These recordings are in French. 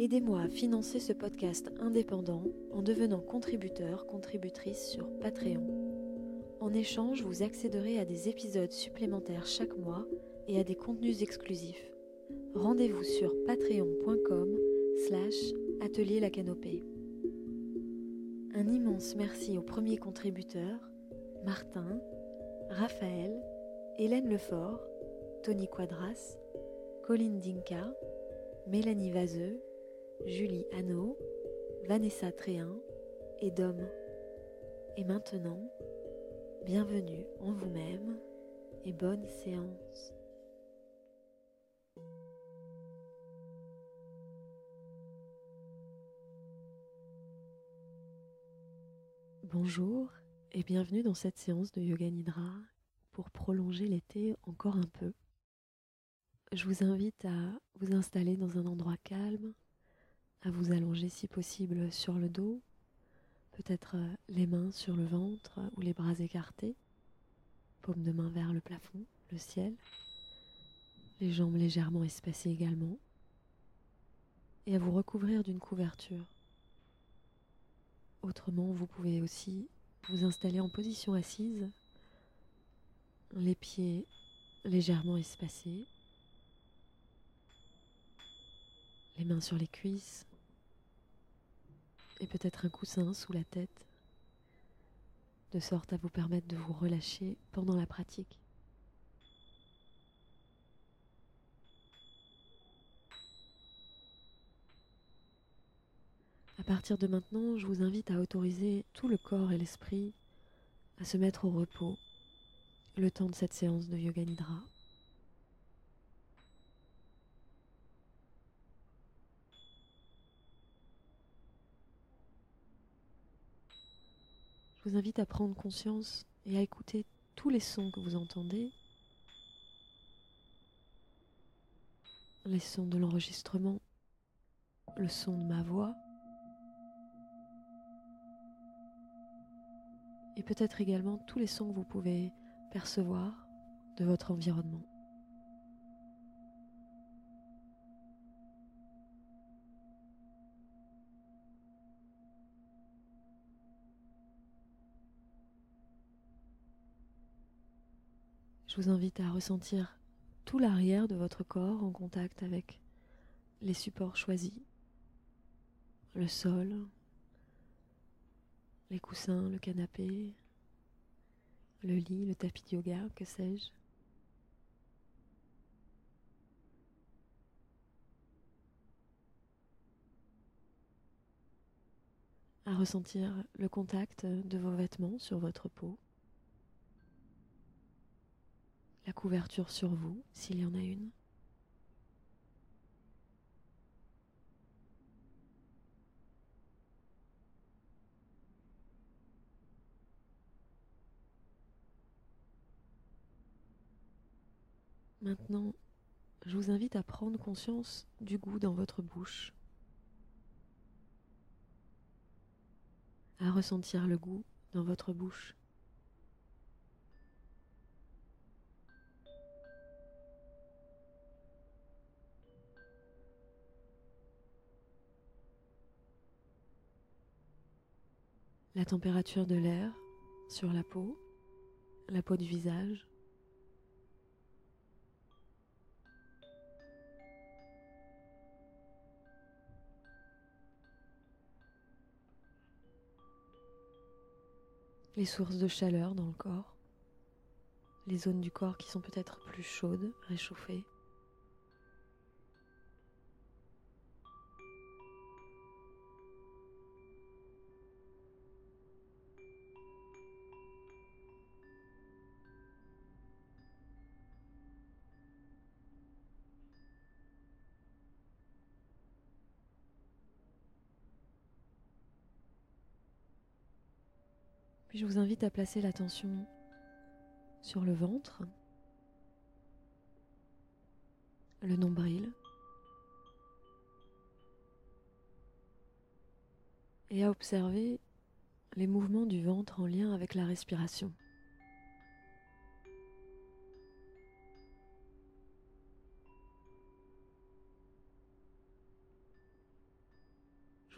Aidez-moi à financer ce podcast indépendant en devenant contributeur, contributrice sur Patreon. En échange, vous accéderez à des épisodes supplémentaires chaque mois et à des contenus exclusifs. Rendez-vous sur patreon.com slash atelier la canopée. Un immense merci aux premiers contributeurs, Martin, Raphaël, Hélène Lefort, Tony Quadras, Colline Dinka, Mélanie Vaseux, Julie Hanau, Vanessa Tréhin et Dom. Et maintenant, bienvenue en vous-même et bonne séance. Bonjour et bienvenue dans cette séance de Yoga Nidra pour prolonger l'été encore un peu. Je vous invite à vous installer dans un endroit calme, à vous allonger si possible sur le dos, peut-être euh, les mains sur le ventre ou les bras écartés, paume de main vers le plafond, le ciel, les jambes légèrement espacées également, et à vous recouvrir d'une couverture. Autrement, vous pouvez aussi vous installer en position assise, les pieds légèrement espacés, les mains sur les cuisses, et peut-être un coussin sous la tête, de sorte à vous permettre de vous relâcher pendant la pratique. À partir de maintenant, je vous invite à autoriser tout le corps et l'esprit à se mettre au repos le temps de cette séance de Yoga Nidra. Je vous invite à prendre conscience et à écouter tous les sons que vous entendez. Les sons de l'enregistrement, le son de ma voix. Et peut-être également tous les sons que vous pouvez percevoir de votre environnement. Je vous invite à ressentir tout l'arrière de votre corps en contact avec les supports choisis, le sol, les coussins, le canapé, le lit, le tapis de yoga, que sais-je. à ressentir le contact de vos vêtements sur votre peau la couverture sur vous, s'il y en a une. Maintenant, je vous invite à prendre conscience du goût dans votre bouche, à ressentir le goût dans votre bouche. La température de l'air sur la peau, la peau du visage. Les sources de chaleur dans le corps, les zones du corps qui sont peut-être plus chaudes, réchauffées. Je vous invite à placer l'attention sur le ventre, le nombril, et à observer les mouvements du ventre en lien avec la respiration.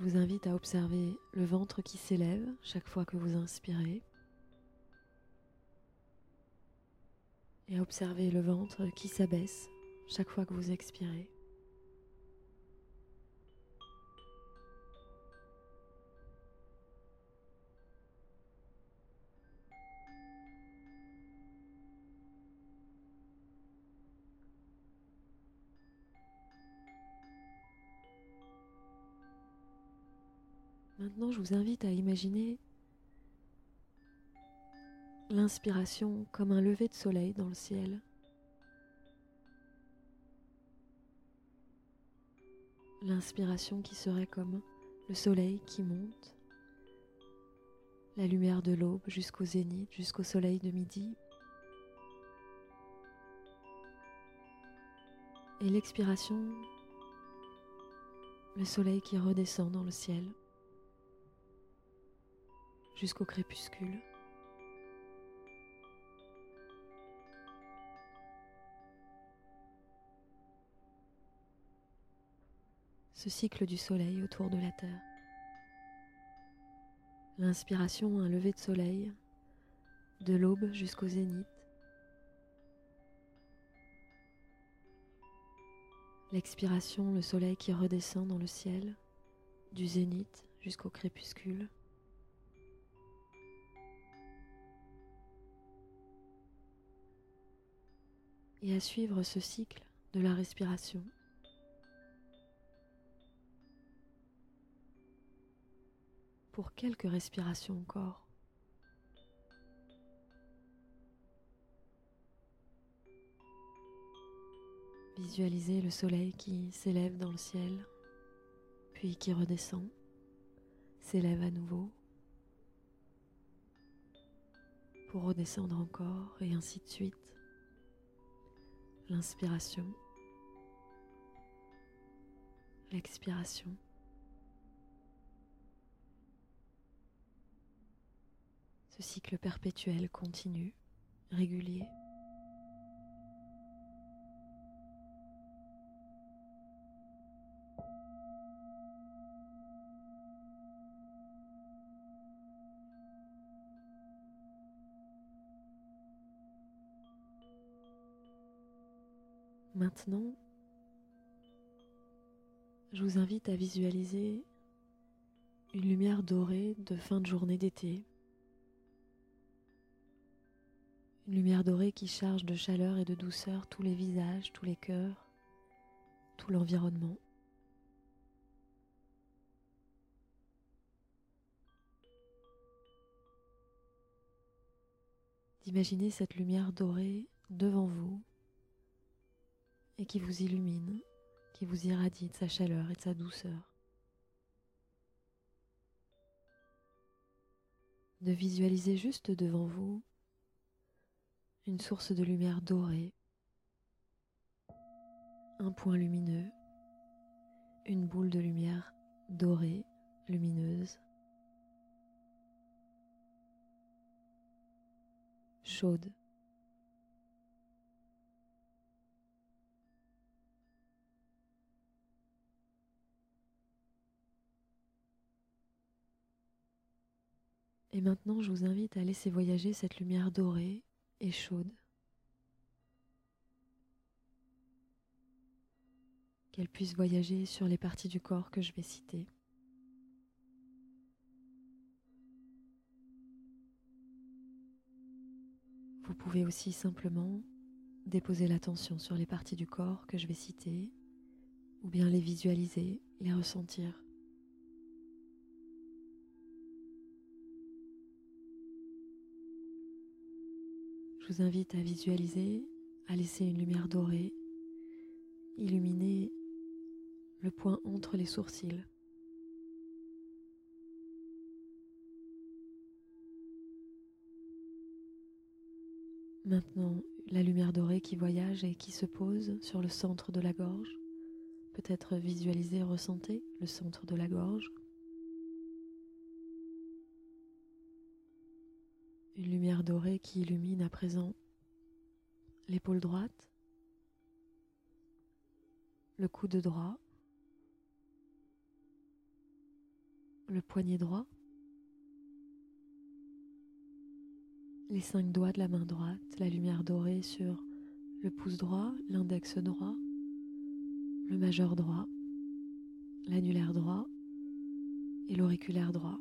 Je vous invite à observer le ventre qui s'élève chaque fois que vous inspirez et à observer le ventre qui s'abaisse chaque fois que vous expirez. Maintenant, je vous invite à imaginer l'inspiration comme un lever de soleil dans le ciel. L'inspiration qui serait comme le soleil qui monte, la lumière de l'aube jusqu'au zénith, jusqu'au soleil de midi. Et l'expiration, le soleil qui redescend dans le ciel jusqu'au crépuscule. Ce cycle du soleil autour de la Terre. L'inspiration, un lever de soleil, de l'aube jusqu'au zénith. L'expiration, le soleil qui redescend dans le ciel, du zénith jusqu'au crépuscule. Et à suivre ce cycle de la respiration. Pour quelques respirations encore. Visualisez le soleil qui s'élève dans le ciel, puis qui redescend, s'élève à nouveau, pour redescendre encore, et ainsi de suite l'inspiration, l'expiration. Ce cycle perpétuel continue, régulier. Maintenant, je vous invite à visualiser une lumière dorée de fin de journée d'été. Une lumière dorée qui charge de chaleur et de douceur tous les visages, tous les cœurs, tout l'environnement. D'imaginer cette lumière dorée devant vous et qui vous illumine, qui vous irradie de sa chaleur et de sa douceur. De visualiser juste devant vous une source de lumière dorée, un point lumineux, une boule de lumière dorée, lumineuse, chaude. Et maintenant, je vous invite à laisser voyager cette lumière dorée et chaude. Qu'elle puisse voyager sur les parties du corps que je vais citer. Vous pouvez aussi simplement déposer l'attention sur les parties du corps que je vais citer, ou bien les visualiser, les ressentir. vous invite à visualiser, à laisser une lumière dorée illuminer le point entre les sourcils. Maintenant, la lumière dorée qui voyage et qui se pose sur le centre de la gorge. Peut-être visualiser, ressentez le centre de la gorge. Une lumière dorée qui illumine à présent l'épaule droite, le coude droit, le poignet droit, les cinq doigts de la main droite, la lumière dorée sur le pouce droit, l'index droit, le majeur droit, l'annulaire droit et l'auriculaire droit.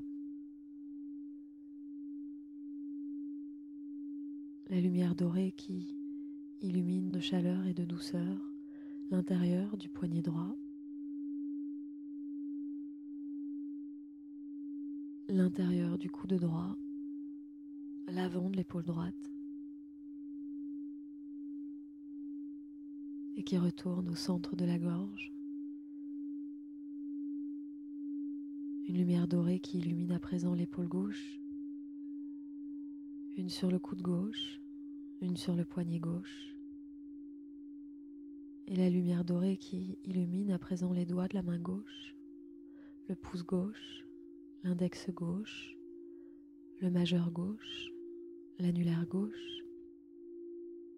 La lumière dorée qui illumine de chaleur et de douceur l'intérieur du poignet droit, l'intérieur du coude droit, l'avant de l'épaule droite. Et qui retourne au centre de la gorge. Une lumière dorée qui illumine à présent l'épaule gauche, une sur le coude gauche, une sur le poignet gauche, et la lumière dorée qui illumine à présent les doigts de la main gauche, le pouce gauche, l'index gauche, le majeur gauche, l'annulaire gauche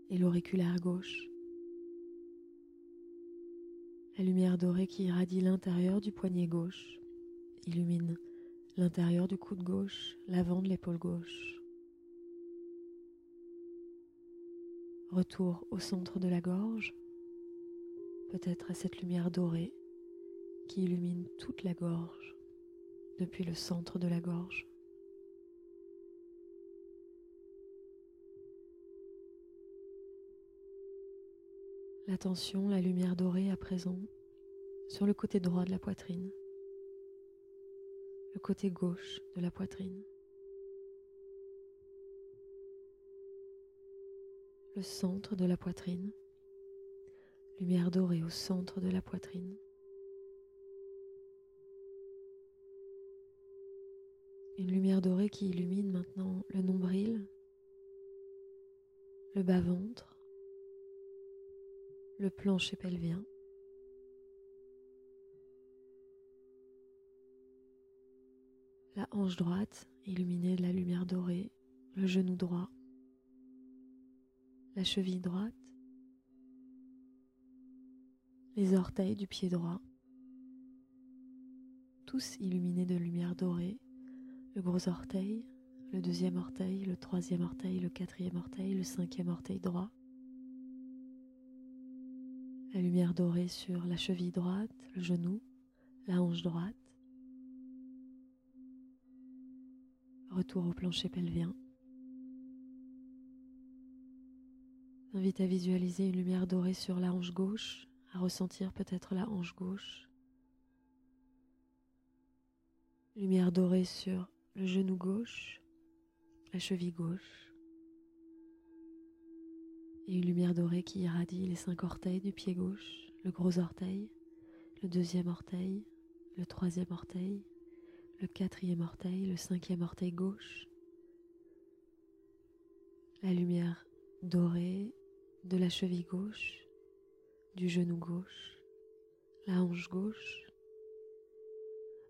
et l'auriculaire gauche. La lumière dorée qui irradie l'intérieur du poignet gauche illumine l'intérieur du coude gauche, l'avant de l'épaule gauche. Retour au centre de la gorge, peut-être à cette lumière dorée qui illumine toute la gorge depuis le centre de la gorge. L'attention, la lumière dorée à présent sur le côté droit de la poitrine, le côté gauche de la poitrine, le centre de la poitrine, lumière dorée au centre de la poitrine. Une lumière dorée qui illumine maintenant le nombril, le bas-ventre, le plancher pelvien. La hanche droite illuminée de la lumière dorée, le genou droit, la cheville droite, les orteils du pied droit, tous illuminés de lumière dorée, le gros orteil, le deuxième orteil, le troisième orteil, le quatrième orteil, le cinquième orteil droit, la lumière dorée sur la cheville droite, le genou, la hanche droite. Retour au plancher pelvien. Invite à visualiser une lumière dorée sur la hanche gauche, à ressentir peut-être la hanche gauche. Lumière dorée sur le genou gauche, la cheville gauche et une lumière dorée qui irradie les cinq orteils du pied gauche, le gros orteil, le deuxième orteil, le troisième orteil, le quatrième orteil, le cinquième orteil gauche. La lumière dorée de la cheville gauche, du genou gauche, la hanche gauche.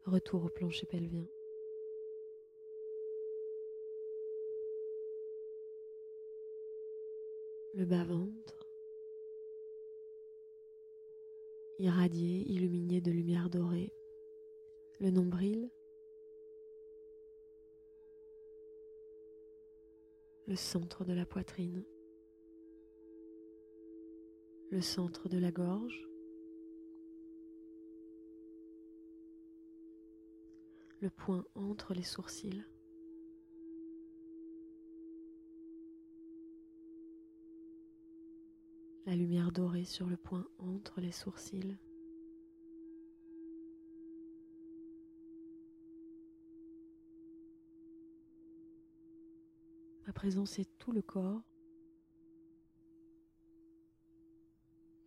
Retour au plancher pelvien. le bas-ventre, irradié, illuminé de lumière dorée, le nombril, le centre de la poitrine, le centre de la gorge, le point entre les sourcils. la lumière dorée sur le point entre les sourcils. À présent, c'est tout le corps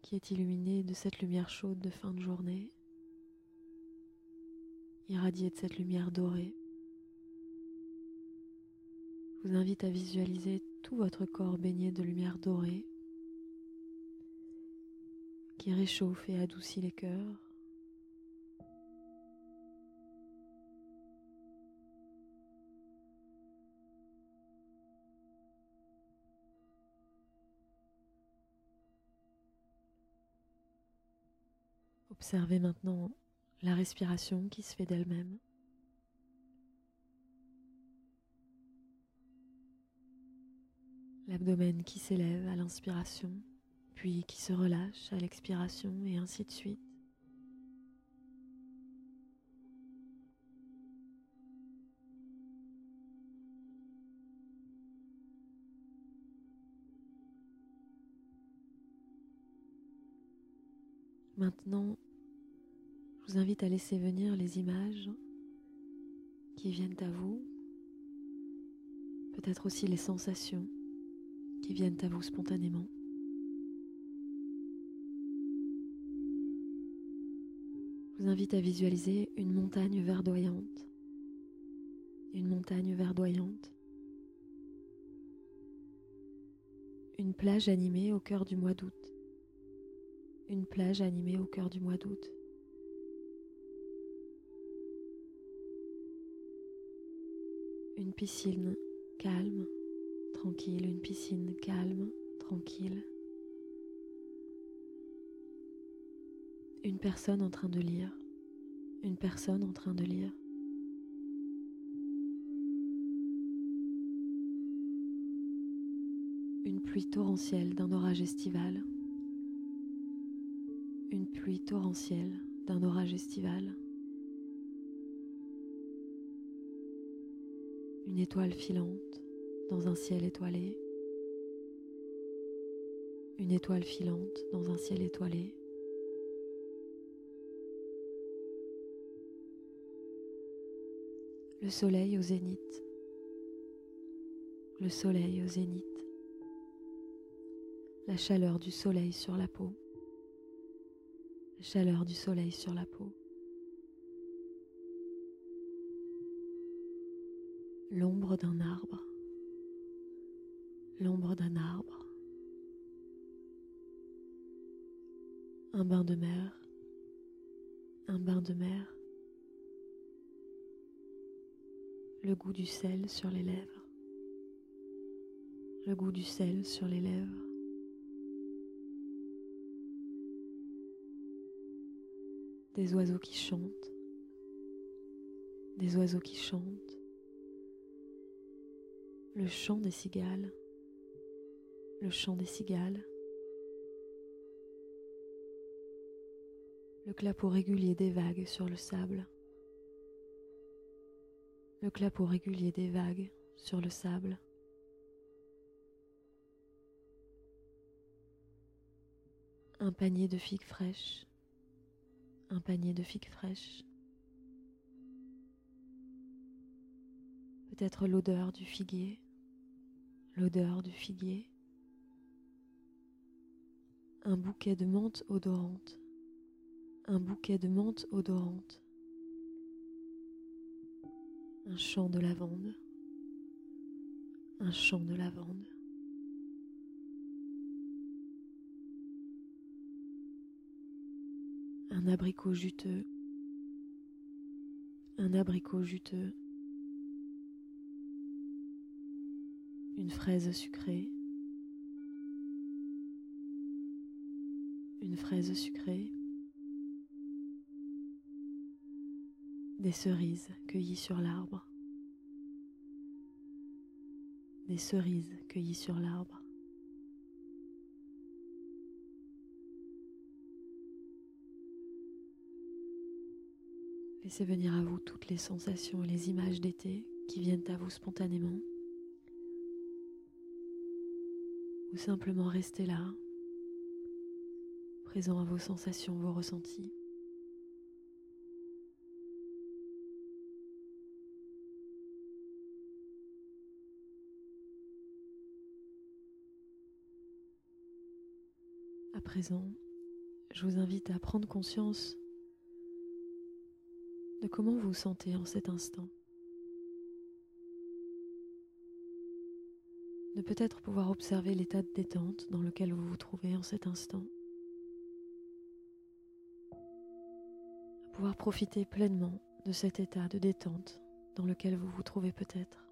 qui est illuminé de cette lumière chaude de fin de journée, irradié de cette lumière dorée. Vous invite à visualiser tout votre corps baigné de lumière dorée qui réchauffe et adoucit les cœurs. Observez maintenant la respiration qui se fait d'elle-même. L'abdomen qui s'élève à l'inspiration, puis qui se relâche à l'expiration et ainsi de suite. Maintenant, je vous invite à laisser venir les images qui viennent à vous, peut-être aussi les sensations qui viennent à vous spontanément. Je vous invite à visualiser une montagne verdoyante, une montagne verdoyante, une plage animée au cœur du mois d'août, une plage animée au cœur du mois d'août. Une piscine calme, tranquille, une piscine calme, tranquille. Une personne en train de lire, une personne en train de lire. Une pluie torrentielle d'un orage estival. Une pluie torrentielle d'un orage estival. Une étoile filante dans un ciel étoilé, une étoile filante dans un ciel étoilé. Le soleil au zénith, le soleil au zénith, la chaleur du soleil sur la peau, la chaleur du soleil sur la peau. L'ombre d'un arbre, l'ombre d'un arbre, un bain de mer, un bain de mer, le goût du sel sur les lèvres, le goût du sel sur les lèvres. Des oiseaux qui chantent, des oiseaux qui chantent, le chant des cigales, le chant des cigales, le clapot régulier des vagues sur le sable, le clapot régulier des vagues sur le sable. Un panier de figues fraîches, un panier de figues fraîches. Peut-être l'odeur du figuier l'odeur du figuier, un bouquet de menthe odorante, un bouquet de menthe odorante, un champ de lavande, un champ de lavande. Un abricot juteux, un abricot juteux. Une fraise sucrée, une fraise sucrée, des cerises cueillies sur l'arbre, des cerises cueillies sur l'arbre. Laissez venir à vous toutes les sensations et les images d'été qui viennent à vous spontanément. Simplement rester là, présent à vos sensations, vos ressentis. À présent, je vous invite à prendre conscience de comment vous sentez en cet instant. De peut-être pouvoir observer l'état de détente dans lequel vous vous trouvez en cet instant. pouvoir profiter pleinement de cet état de détente dans lequel vous vous trouvez peut-être.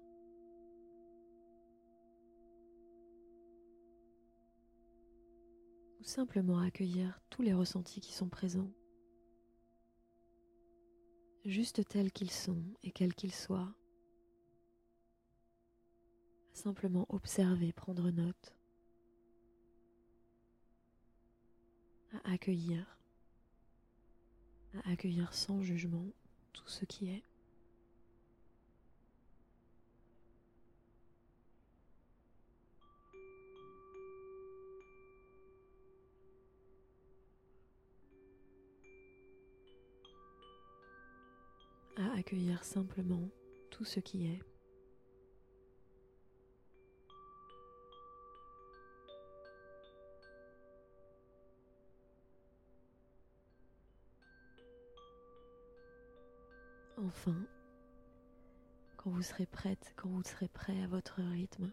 Ou simplement accueillir tous les ressentis qui sont présents, juste tels qu'ils sont et quels qu'ils soient. Simplement observer, prendre note, à accueillir à accueillir sans jugement tout ce qui est. à accueillir simplement tout ce qui est. Enfin, quand vous serez prête, quand vous serez prêt à votre rythme,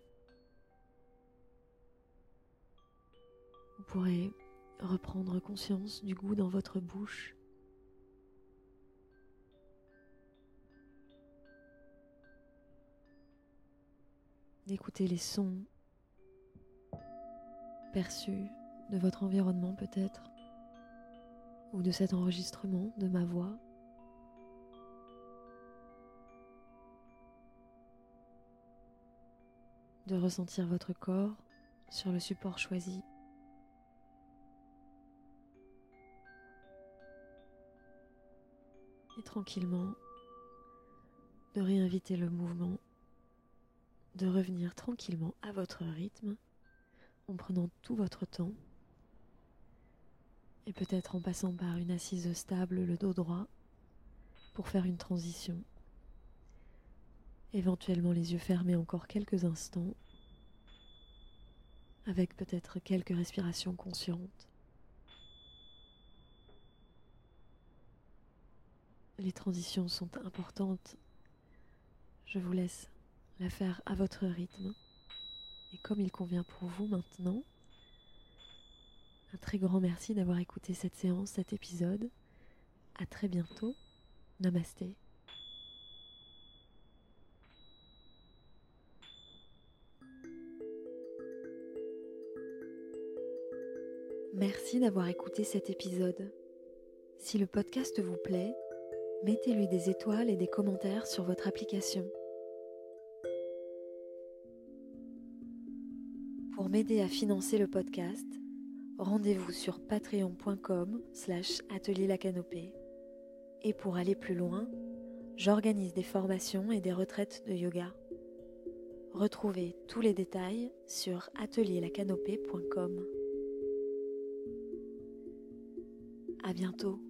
vous pourrez reprendre conscience du goût dans votre bouche. d'écouter les sons perçus de votre environnement peut-être, ou de cet enregistrement de ma voix. De ressentir votre corps sur le support choisi. Et tranquillement, de réinviter le mouvement, de revenir tranquillement à votre rythme en prenant tout votre temps et peut-être en passant par une assise stable, le dos droit, pour faire une transition éventuellement les yeux fermés encore quelques instants, avec peut-être quelques respirations conscientes. Les transitions sont importantes. Je vous laisse la faire à votre rythme et comme il convient pour vous maintenant. Un très grand merci d'avoir écouté cette séance, cet épisode. À très bientôt. Namasté. Merci d'avoir écouté cet épisode. Si le podcast vous plaît, mettez-lui des étoiles et des commentaires sur votre application. Pour m'aider à financer le podcast, rendez-vous sur patreon.com slash atelier. Et pour aller plus loin, j'organise des formations et des retraites de yoga. Retrouvez tous les détails sur atelierlacanopée.com. À bientôt.